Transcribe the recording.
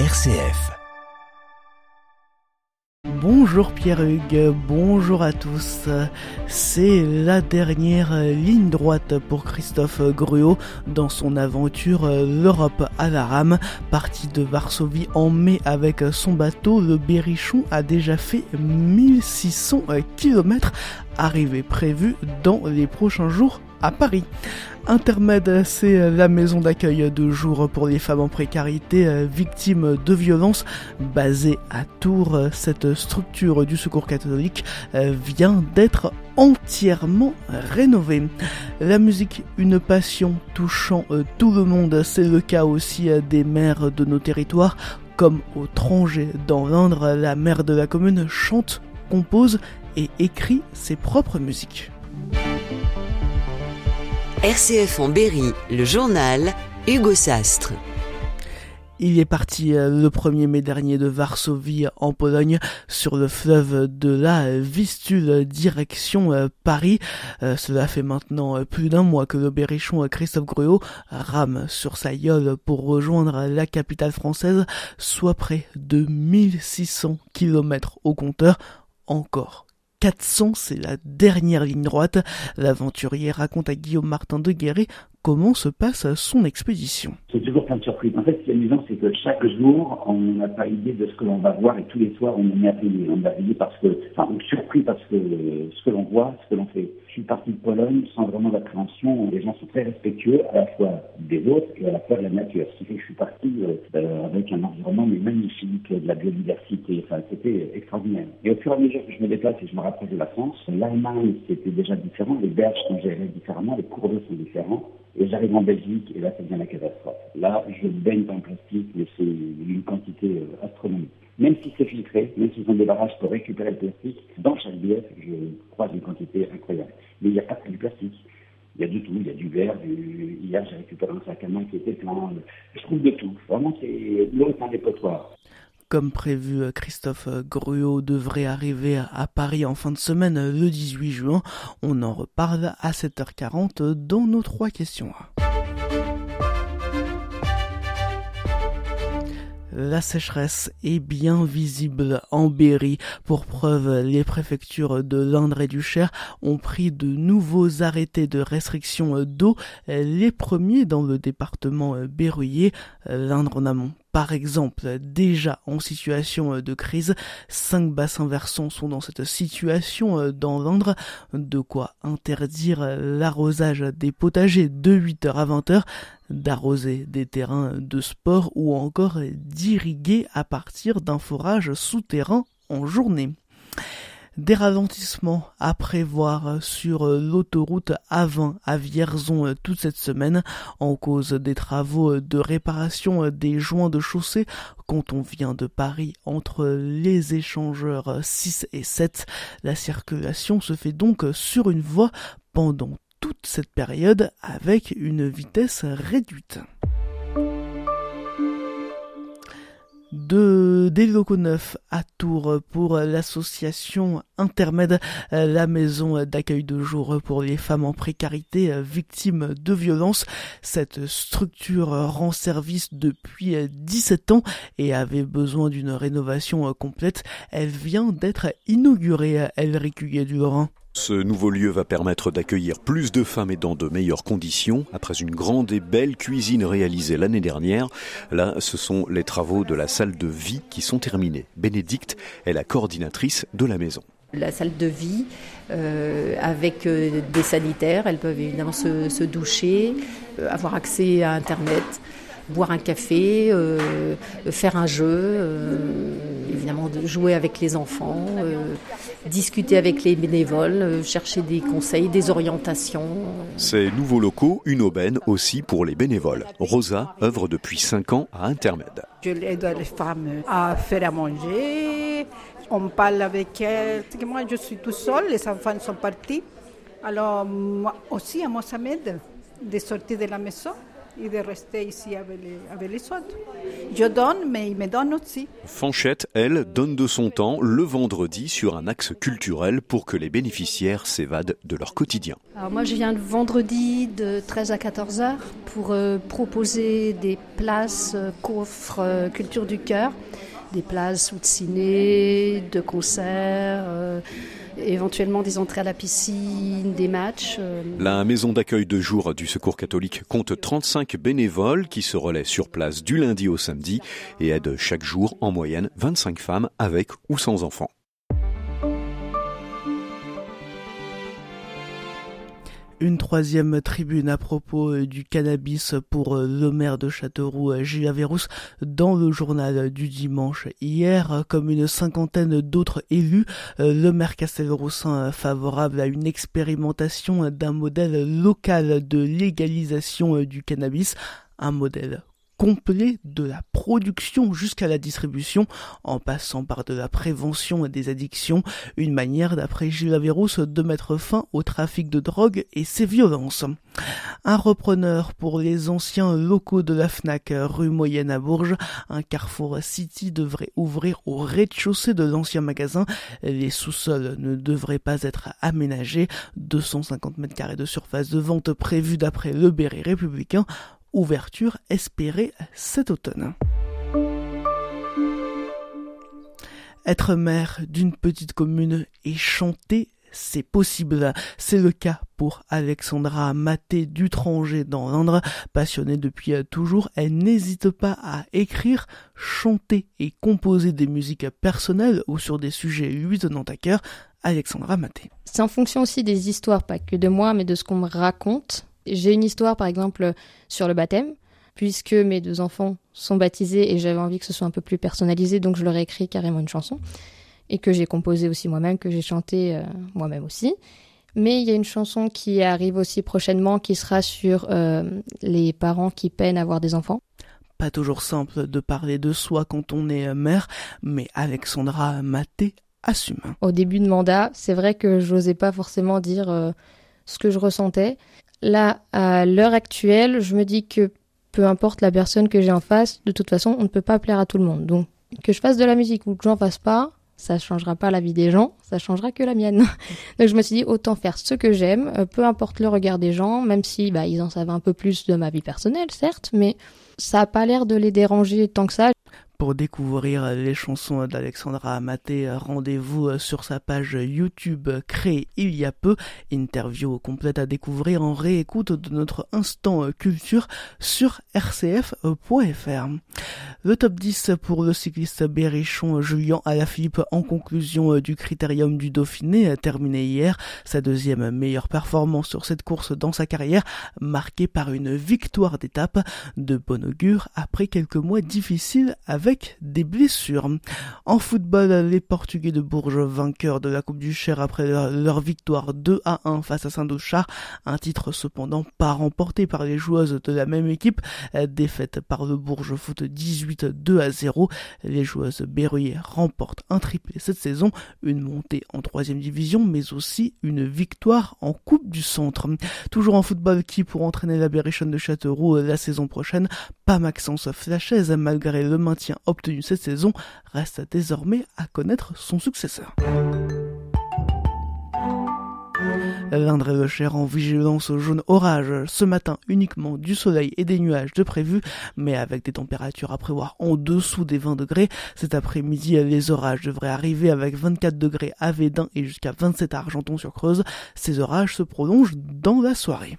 RCF. Bonjour Pierre-Hugues, bonjour à tous. C'est la dernière ligne droite pour Christophe Gruot dans son aventure L'Europe à la rame. Parti de Varsovie en mai avec son bateau, le Berrichon a déjà fait 1600 km, arrivée prévue dans les prochains jours à Paris. Intermède, c'est la maison d'accueil de jour pour les femmes en précarité euh, victimes de violences basée à Tours. Cette structure du secours catholique euh, vient d'être entièrement rénovée. La musique, une passion touchant euh, tout le monde, c'est le cas aussi des maires de nos territoires. Comme au Tranger dans l'Indre, la mère de la commune chante, compose et écrit ses propres musiques. RCF en Berry, le journal Hugo Sastre. Il est parti euh, le 1er mai dernier de Varsovie en Pologne sur le fleuve de la Vistule direction euh, Paris. Euh, cela fait maintenant plus d'un mois que le berrichon Christophe Gruot rame sur sa yole pour rejoindre la capitale française, soit près de 1600 km au compteur. Encore 400, c'est la dernière ligne droite. L'aventurier raconte à Guillaume Martin de Guéret comment se passe son expédition. C'est toujours plein de surprises. En fait, ce qui est amusant, c'est que chaque jour, on n'a pas idée de ce que l'on va voir et tous les soirs, on est merveillé. On est merveillé parce que, enfin, surpris parce que ce que l'on voit, ce que l'on fait. Je suis parti de Pologne sans vraiment d'appréhension. Les gens sont très respectueux à la fois des autres et à la fois de la nature. Ce qui fait que je suis parti euh, avec un environnement magnifique, de la biodiversité. Enfin, c'était extraordinaire. Et au fur et à mesure que je me déplace et je me rapproche de la France, l'Allemagne, c'était déjà différent. Les berges sont gérées différemment, les cours d'eau sont différents. Et j'arrive en Belgique et là, ça devient la catastrophe. Là, je baigne dans le plastique, mais c'est une quantité euh, astronomique. Même si c'est filtré, même s'ils ont des barrages pour récupérer le plastique, dans chaque bière, je croise une quantité incroyable. Mais il n'y a pas que du plastique. Il y a du tout, il y a du verre, du... hier j'ai récupéré un sac à main qui était plein. Je trouve de tout. Vraiment, c'est l'eau est un dépotoir. Comme prévu, Christophe Gruot devrait arriver à Paris en fin de semaine le 18 juin. On en reparle à 7h40 dans nos trois questions. La sécheresse est bien visible en Berry. Pour preuve, les préfectures de l'Indre et du Cher ont pris de nouveaux arrêtés de restriction d'eau, les premiers dans le département berruyer, l'Indre en amont par exemple, déjà en situation de crise. Cinq bassins versants sont dans cette situation dans l'Indre, de quoi interdire l'arrosage des potagers de 8h à 20h, d'arroser des terrains de sport ou encore d'irriguer à partir d'un forage souterrain en journée. Des ralentissements à prévoir sur l'autoroute A20 à Vierzon toute cette semaine en cause des travaux de réparation des joints de chaussée quand on vient de Paris entre les échangeurs 6 et 7. La circulation se fait donc sur une voie pendant toute cette période avec une vitesse réduite. De des locaux neufs à Tours pour l'association Intermède, la maison d'accueil de jour pour les femmes en précarité victimes de violences. Cette structure rend service depuis 17 ans et avait besoin d'une rénovation complète. Elle vient d'être inaugurée, elle recueillait du. Ce nouveau lieu va permettre d'accueillir plus de femmes et dans de meilleures conditions. Après une grande et belle cuisine réalisée l'année dernière, là, ce sont les travaux de la salle de vie qui sont terminés. Bénédicte est la coordinatrice de la maison. La salle de vie euh, avec euh, des sanitaires, elles peuvent évidemment se, doucher, euh, avoir accès à Internet, boire un café, euh, faire un jeu, euh, évidemment de jouer avec les enfants, euh, discuter avec les bénévoles, euh, chercher des conseils, des orientations. Ces nouveaux locaux, une aubaine aussi pour les bénévoles. Rosa œuvre depuis 5 ans à Intermed. Je aide les femmes à faire à manger, on parle avec elles. Moi je suis tout seul, les enfants sont partis. Alors moi aussi, moi ça m'aide de sortir de la maison et de rester ici avec les, avec les autres. Je donne, mais ils me donnent aussi. Fanchette, elle, donne de son temps le vendredi sur un axe culturel pour que les bénéficiaires s'évadent de leur quotidien. Alors moi, je viens le vendredi de 13 à 14 heures pour euh, proposer des places euh, coffres euh, culture du cœur, des places de ciné, de concerts. Euh, éventuellement des entrées à la piscine, des matchs. Euh. La maison d'accueil de jour du Secours catholique compte 35 bénévoles qui se relaient sur place du lundi au samedi et aident chaque jour en moyenne 25 femmes avec ou sans enfants. Une troisième tribune à propos euh, du cannabis pour euh, le maire de Châteauroux, euh, Gilles Averrousse, dans le journal du dimanche. Hier, comme une cinquantaine d'autres élus, le maire Castelroussin favorable à une expérimentation d'un modèle local de légalisation du cannabis, un modèle complet de la production jusqu'à la distribution, en passant par de la prévention des addictions, une manière, d'après Gilles Averrousse, de mettre fin au trafic de drogue et ses violences. Un repreneur pour les anciens locaux de la FNAC rue Moyenne à Bourges, un Carrefour City devrait ouvrir au rez-de-chaussée de l'ancien magasin. Les sous-sols ne devraient pas être aménagés. 250 mètres carrés de surface de vente prévue d'après le Béret républicain ouverture espérée cet automne. Être maire d'une petite commune et chanter, c'est possible. C'est le cas pour Alexandra Maté d'Utranger dans l'Indre. Passionnée depuis toujours, elle n'hésite pas à écrire, chanter et composer des musiques personnelles ou sur des sujets lui tenant à cœur. Alexandra Maté. C'est en fonction aussi des histoires, pas que de moi, mais de ce qu'on me raconte. J'ai une histoire, par exemple, sur le baptême, puisque mes deux enfants sont baptisés et j'avais envie que ce soit un peu plus personnalisé, donc je leur ai écrit carrément une chanson, et que j'ai composée aussi moi-même, que j'ai chantée euh, moi-même aussi. Mais il y a une chanson qui arrive aussi prochainement, qui sera sur euh, les parents qui peinent à avoir des enfants. Pas toujours simple de parler de soi quand on est mère, mais Alexandra Maté assume. Au début de mandat, c'est vrai que j'osais pas forcément dire euh, ce que je ressentais. Là, à l'heure actuelle, je me dis que peu importe la personne que j'ai en face, de toute façon, on ne peut pas plaire à tout le monde. Donc, que je fasse de la musique ou que j'en fasse pas, ça changera pas la vie des gens, ça changera que la mienne. Donc je me suis dit autant faire ce que j'aime, euh, peu importe le regard des gens, même si bah ils en savent un peu plus de ma vie personnelle, certes, mais ça a pas l'air de les déranger tant que ça. Pour découvrir les chansons d'Alexandra Amaté, rendez-vous sur sa page YouTube créée il y a peu. Interview complète à découvrir en réécoute de notre instant culture sur rcf.fr. Le top 10 pour le cycliste berrichon Julien Alaphilippe en conclusion du critérium du Dauphiné terminé hier. Sa deuxième meilleure performance sur cette course dans sa carrière, marquée par une victoire d'étape de bon augure après quelques mois difficiles avec des blessures. En football, les Portugais de Bourges, vainqueurs de la Coupe du Cher après leur, victoire 2 à 1 face à Saint-Douchard, un titre cependant pas remporté par les joueuses de la même équipe, défaite par le Bourges Foot 18 2 à 0. Les joueuses berruyères remportent un triplé cette saison, une montée en troisième division, mais aussi une victoire en Coupe du Centre. Toujours en football, qui pour entraîner la Berrichonne de Châteauroux la saison prochaine, pas Maxence Flachaise malgré le maintien obtenu cette saison reste désormais à connaître son successeur. L'Indre le Cher en vigilance au jaune orage. Ce matin, uniquement du soleil et des nuages de prévu, mais avec des températures à prévoir en dessous des 20 degrés. Cet après-midi, les orages devraient arriver avec 24 degrés à Védin et jusqu'à 27 à Argenton-sur-Creuse. Ces orages se prolongent dans la soirée.